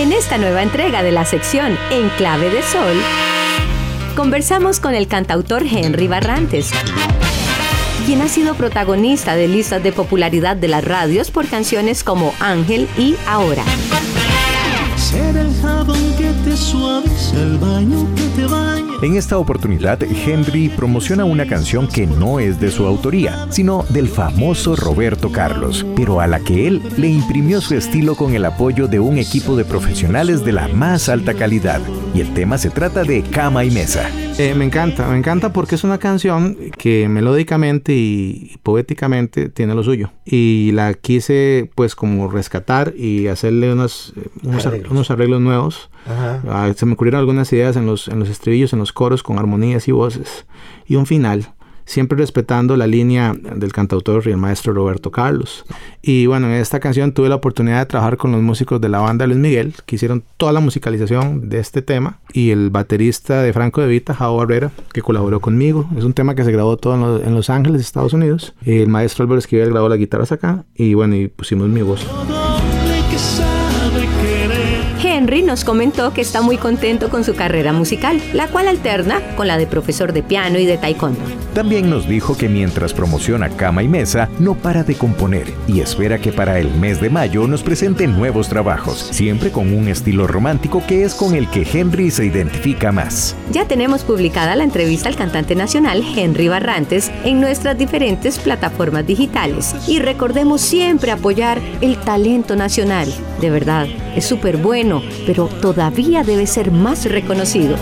En esta nueva entrega de la sección En Clave de Sol, conversamos con el cantautor Henry Barrantes, quien ha sido protagonista de listas de popularidad de las radios por canciones como Ángel y Ahora. En esta oportunidad, Henry promociona una canción que no es de su autoría, sino del famoso Roberto Carlos, pero a la que él le imprimió su estilo con el apoyo de un equipo de profesionales de la más alta calidad. Y el tema se trata de Cama y Mesa. Eh, me encanta, me encanta porque es una canción que melódicamente y poéticamente tiene lo suyo. Y la quise pues como rescatar y hacerle unos, eh, unos, arreglos. Unos arreglos nuevos. Ah, se me ocurrieron algunas ideas en los, en los estribillos, en los coros con armonías y voces. Y un final siempre respetando la línea del cantautor y el maestro Roberto Carlos. Y bueno, en esta canción tuve la oportunidad de trabajar con los músicos de la banda Luis Miguel, que hicieron toda la musicalización de este tema, y el baterista de Franco de Vita, Jao Barrera, que colaboró conmigo. Es un tema que se grabó todo en, Los Ángeles, Estados Unidos. El maestro Álvaro Esquivel grabó las guitarras acá, y bueno, y pusimos mi voz. Henry nos comentó que está muy contento con su carrera musical, la cual alterna con la de profesor de piano y de taekwondo. También nos dijo que mientras promociona Cama y Mesa, no para de componer y espera que para el mes de mayo nos presente nuevos trabajos, siempre con un estilo romántico que es con el que Henry se identifica más. Ya tenemos publicada la entrevista al cantante nacional Henry Barrantes en nuestras diferentes plataformas digitales y recordemos siempre apoyar el talento nacional. De verdad, es súper bueno pero todavía debe ser más reconocido.